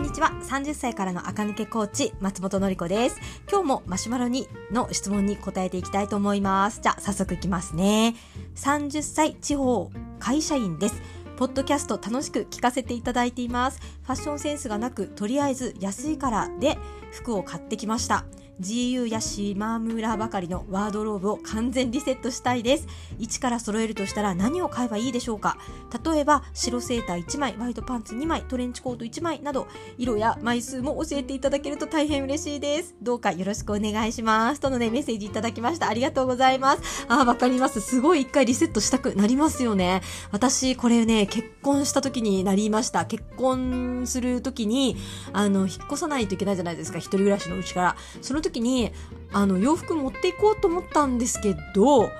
んにちは。30歳からの赤抜けコーチ、松本のり子です。今日もマシュマロにの質問に答えていきたいと思います。じゃあ、早速いきますね。30歳地方会社員です。ポッドキャスト楽しく聞かせていただいています。ファッションセンスがなく、とりあえず安いからで服を買ってきました。GU や島村ばかりのワードローブを完全リセットしたいです。一から揃えるとしたら何を買えばいいでしょうか例えば、白セーター1枚、ワイドパンツ2枚、トレンチコート1枚など、色や枚数も教えていただけると大変嬉しいです。どうかよろしくお願いします。とのね、メッセージいただきました。ありがとうございます。あー、わかります。すごい一回リセットしたくなりますよね。私、これね、結婚した時になりました。結婚する時に、あの、引っ越さないといけないじゃないですか。一人暮らしのうちから。その時時に、あの、洋服持っていこうと思ったんですけど、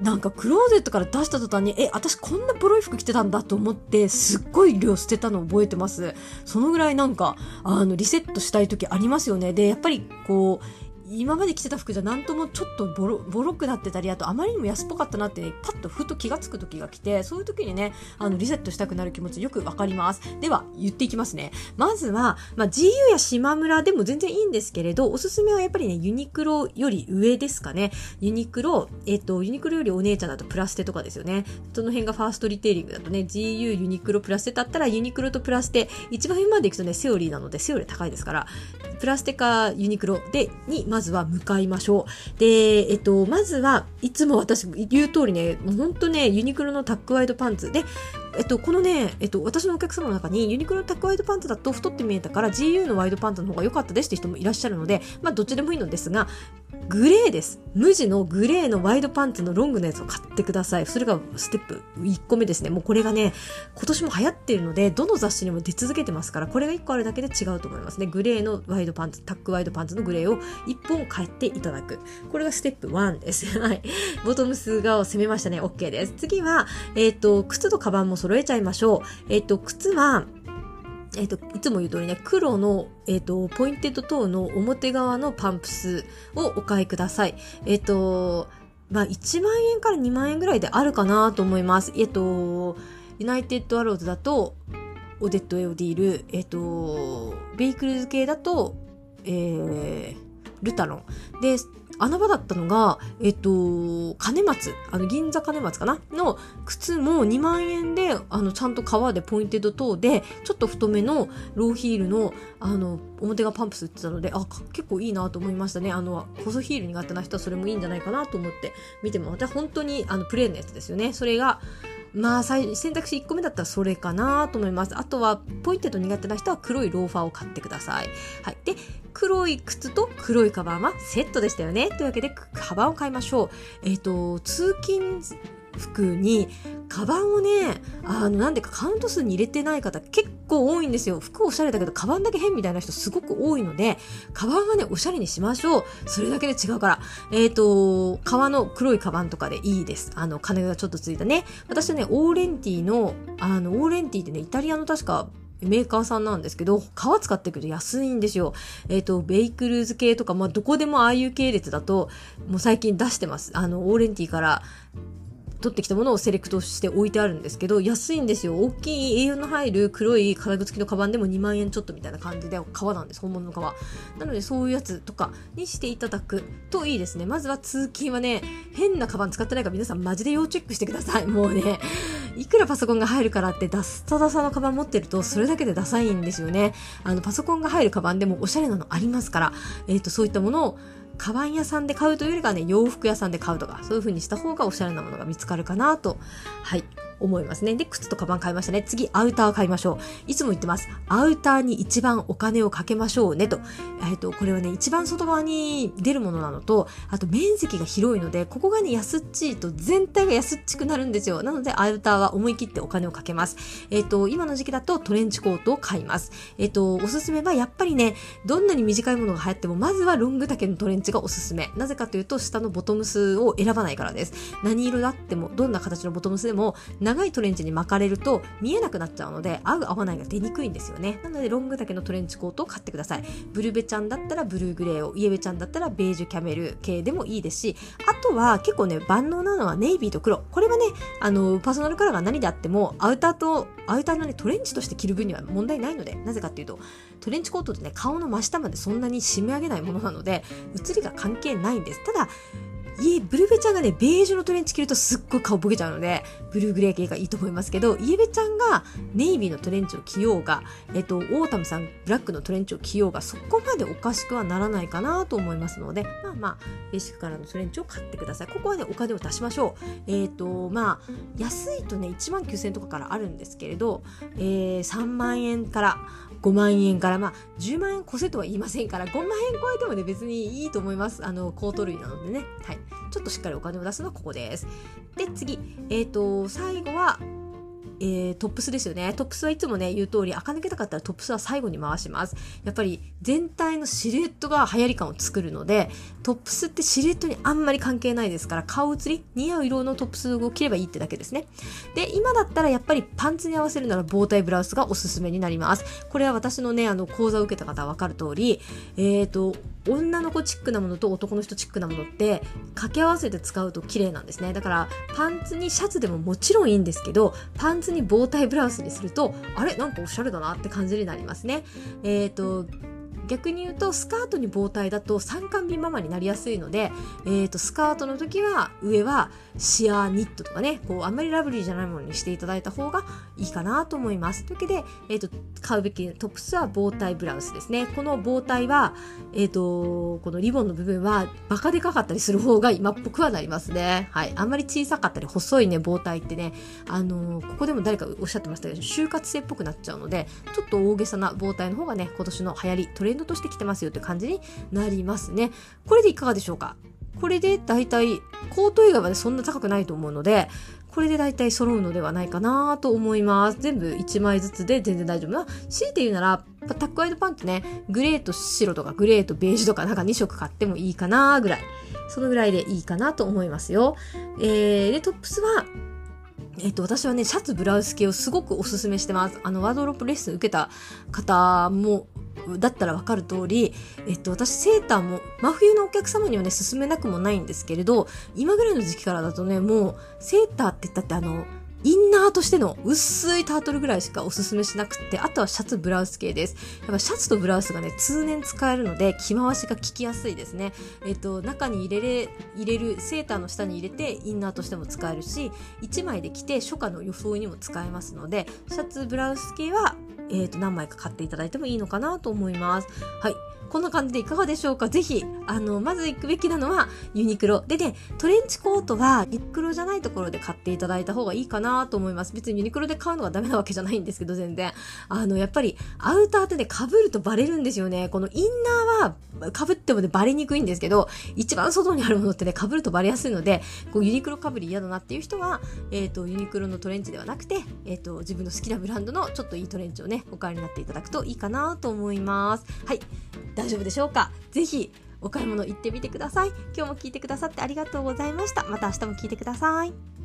なんかクローゼットから出した途端に、え、私こんなボロい服着てたんだと思って、すっごい量捨てたの覚えてます。そのぐらいなんか、あの、リセットしたい時ありますよね。で、やっぱりこう、今まで着てた服じゃなんともちょっとボロボロくなってたりあとあまりにも安っぽかったなって、ね、パッとふと気がつく時が来てそういう時にねあのリセットしたくなる気持ちよくわかります。では言っていきますね。まずは、まあ、GU や島村でも全然いいんですけれどおすすめはやっぱりねユニクロより上ですかね。ユニクロえっ、とユニクロよりお姉ちゃんだとプラステとかですよね。その辺がファーストリテイリングだとね GU ユニクロプラステだったらユニクロとプラステ一番上まで行くとねセオリーなのでセオリー高いですから。プラステかユニクロでにまずは向かいましょう。で、えっと、まずはいつも私言う通りね、もうほんとね、ユニクロのタックワイドパンツで、えっと、このね、えっと、私のお客様の中にユニクロのタックワイドパンツだと太って見えたから GU のワイドパンツの方が良かったですって人もいらっしゃるので、まあどっちでもいいのですが、グレーです。無地のグレーのワイドパンツのロングのやつを買ってください。それがステップ1個目ですね。もうこれがね、今年も流行っているので、どの雑誌にも出続けてますから、これが1個あるだけで違うと思いますね。グレーのワイドパンツ、タックワイドパンツのグレーを1本買っていただく。これがステップ1です。はい。ボトムスが決まりましたね。OK です。次は、えっ、と、靴とカバンも揃えちゃいましょう。えっ、と、靴は、えっ、と、いつも言う通りね、黒の、えっ、と、ポインテッドトゥの表革のパンプスをお買いください。えっ、と、まあ、1万円から2万円ぐらいであるかなと思います。えっ、と、ユナイテッドアローズだと、オデット・エ・オディール、えっ、と、ベイクルーズ系だと、えー、ルタロン。で、穴場だったのが、えっと、金松、あの、銀座金松かな？の靴も2万円で、あの、ちゃんと革でポインテッドトゥで、ちょっと太めのローヒールの、あの、表革パンプス売ってたので、あ、結構いいなと思いましたね。あの、細ヒール苦手な人はそれもいいんじゃないかなと思って見ても、また本当に、あの、プレーンのやつですよね。それが、まあ、選択肢1個目だったらそれかなと思います。あとは、ポインテッド苦手な人は黒いローファーを買ってください。はい。で、黒い靴と黒いカバンはセットでしたよね。というわけで、カバンを買いましょう。えっ、と、通勤服に、カバンをね、あの、なんでかカウント数に入れてない方結構多いんですよ。服おしゃれだけど、カバンだけ変みたいな人すごく多いので、カバンはね、おしゃれにしましょう。それだけで違うから。えっ、と、革の黒いカバンとかでいいです。あの、金がちょっとついたね。私はね、オーレンティの、あの、オーレンティってね、イタリアの確か、メーカーさんなんですけど、革使ってくると安いんですよ。えっ、ー、と、ベイクルーズ系とか、まあ、どこでもああいう系列だと、もう最近出してます。あの、オーレンティーから、取ってきたものをセレクトして置いてあるんですけど、安いんですよ。大きい栄養の入る黒い金具付きのカバンでも2万円ちょっとみたいな感じで革なんです。本物の革。なのでそういうやつとかにしていただくといいですね。まずは通勤はね、変なカバン使ってないか皆さんマジで要チェックしてください。もうね、いくらパソコンが入るからってダスタダサのカバン持ってるとそれだけでダサいんですよね。あの、パソコンが入るカバンでもおしゃれなのありますから、えっ、ー、と、そういったものをカバン屋さんで買うというよりかはね、洋服屋さんで買うとか、そういう風にした方がおしゃれなものが見つかるかなと、はい、思いますね。で、靴とカバン買いましたね。次、アウター買いましょう。いつも言ってます。アウターに一番お金をかけましょうねと。えっ、ー、と、これはね、一番外側に出るものなのと、あと面積が広いので、ここがね、安っちいと全体が安っちくなるんですよ。なので、アウターは思い切ってお金をかけます。えっ、ー、と、今の時期だとトレンチコートを買います。えっ、ー、と、おすすめはやっぱりね、どんなに短いものが流行っても、まずはロング丈のトレンチがおすすめ。なぜかというと、下のボトムスを選ばないからです。何色だっても、どんな形のボトムスでも、長いトレンチに巻かれると見えなくなっちゃうので、合う合わないが出にくいんですよね。なので、ロング丈のトレンチコートを買ってください。ブルベちゃんだったらブルーグレーを、イエベちゃんだったらベージュキャメル系でもいいですし、あとは結構ね、万能なのはネイビーと黒。これはね、あの、パーソナルカラーが何であっても、アウターと、アウターのね、トレンチとして着る分には問題ないので、なぜかっていうと、トレンチコートってね、顔の真下までそんなに締め上げないものなので、映りが関係ないんです。ただ、イエ、ブルベちゃんがね、ベージュのトレンチ着るとすっごい顔ボケちゃうので、ブルーグレー系がいいと思いますけど、イエベちゃんがネイビーのトレンチを着ようが、えっと、オータムさん、ブラックのトレンチを着ようが、そこまでおかしくはならないかなと思いますので、まあまあ、ベーシックカラーのトレンチを買ってください。ここはね、お金を出しましょう。えっ、と、まあ、安いとね、1万9000円とかからあるんですけれど、えー、3万円から、5万円から、まあ、10万円越せとは言いませんから、5万円超えてもね、別にいいと思います。あの、コート類なのでね。はい。ちょっとしっかりお金を出すのはここです。で、次。えっ、ー、と、最後は、えー、トップスですよね。トップスはいつもね、言う通り、垢抜けたかったらトップスは最後に回します。やっぱり全体のシルエットが流行り感を作るので、トップスってシルエットにあんまり関係ないですから、顔写り、似合う色のトップスを着ればいいってだけですね。で、今だったらやっぱりパンツに合わせるなら棒体ブラウスがおすすめになります。これは私のね、あの、講座を受けた方はわかる通り、えっ、ー、と、女の子チックなものと男の人チックなものって掛け合わせて使うと綺麗なんですね。だからパンツにシャツでももちろんいいんですけど、パンツに棒体ブラウスにすると、あれ？なんかおしゃれだなって感じになりますね。えっ、ー、と、逆に言うとスカートに棒体だと三冠ビママになりやすいので、えーと、スカートの時は上はシアーニットとかねこうあんまりラブリーじゃないものにしていただいた方がいいかなと思います。というわけで、えーと、買うべきトップスは棒体ブラウスですね。この棒体は、えーと、このリボンの部分はバカでかかったりする方が今っぽくはなりますね。はい。あんまり小さかったり細いね棒体ってね。あのー、ここでも誰かおっしゃってましたけど就活生っぽくなっちゃうのでちょっと大げさな棒体の方がね今年の流行りトレンドとしてきてますよって感じになりますね。これでいかがでしょうか？これで大体、コート以外はね、そんな高くないと思うので、これで大体揃うのではないかなと思います。全部1枚ずつで全然大丈夫な。強いて言うなら、タックワイドパンツね、グレーと白とかグレーとベージュとかなんか2色買ってもいいかなぐらい。そのぐらいでいいかなと思いますよ。えー、で、トップスは、えっと、私はね、シャツ、ブラウス系をすごくおすすめしてます。あの、ワードロップレッスン受けた方もだったらわかる通り、えっと、私セーターも真冬のお客様にはね勧めなくもないんですけれど今ぐらいの時期からだとねもうセーターって言ったってあのインナーとしての薄いタートルぐらいしかおすすめしなくて、あとはシャツ、ブラウス系です。やっぱシャツとブラウスがね、通年使えるので、着回しが効きやすいですね。えっと、中に入れれ、入れる、セーターの下に入れて、インナーとしても使えるし、1枚で着て、初夏の装いにも使えますので、シャツ、ブラウス系はえ、ー、と、何枚か買っていただいてもいいのかなと思います。はい。こんな感じでいかがでしょうか？ぜひ、あの、まず行くべきなのはユニクロ。でね、トレンチコートはユニクロじゃないところで買っていただいた方がいいかなと思います。別にユニクロで買うのがダメなわけじゃないんですけど、全然。あの、やっぱりアウターってね、被るとバレるんですよね。このインナーは被ってもね、バレにくいんですけど、一番外にあるものってね、被るとバレやすいので、こうユニクロ被り嫌だなっていう人は、えっ、ー、と、ユニクロのトレンチではなくて、えっ、ー、と、自分の好きなブランドのちょっといいトレンチをね、お買いになっていただくといいかなと思います。はい。大丈夫でしょうか？ぜひお買い物行ってみてください。今日も聞いてくださってありがとうございました。また明日も聞いてください。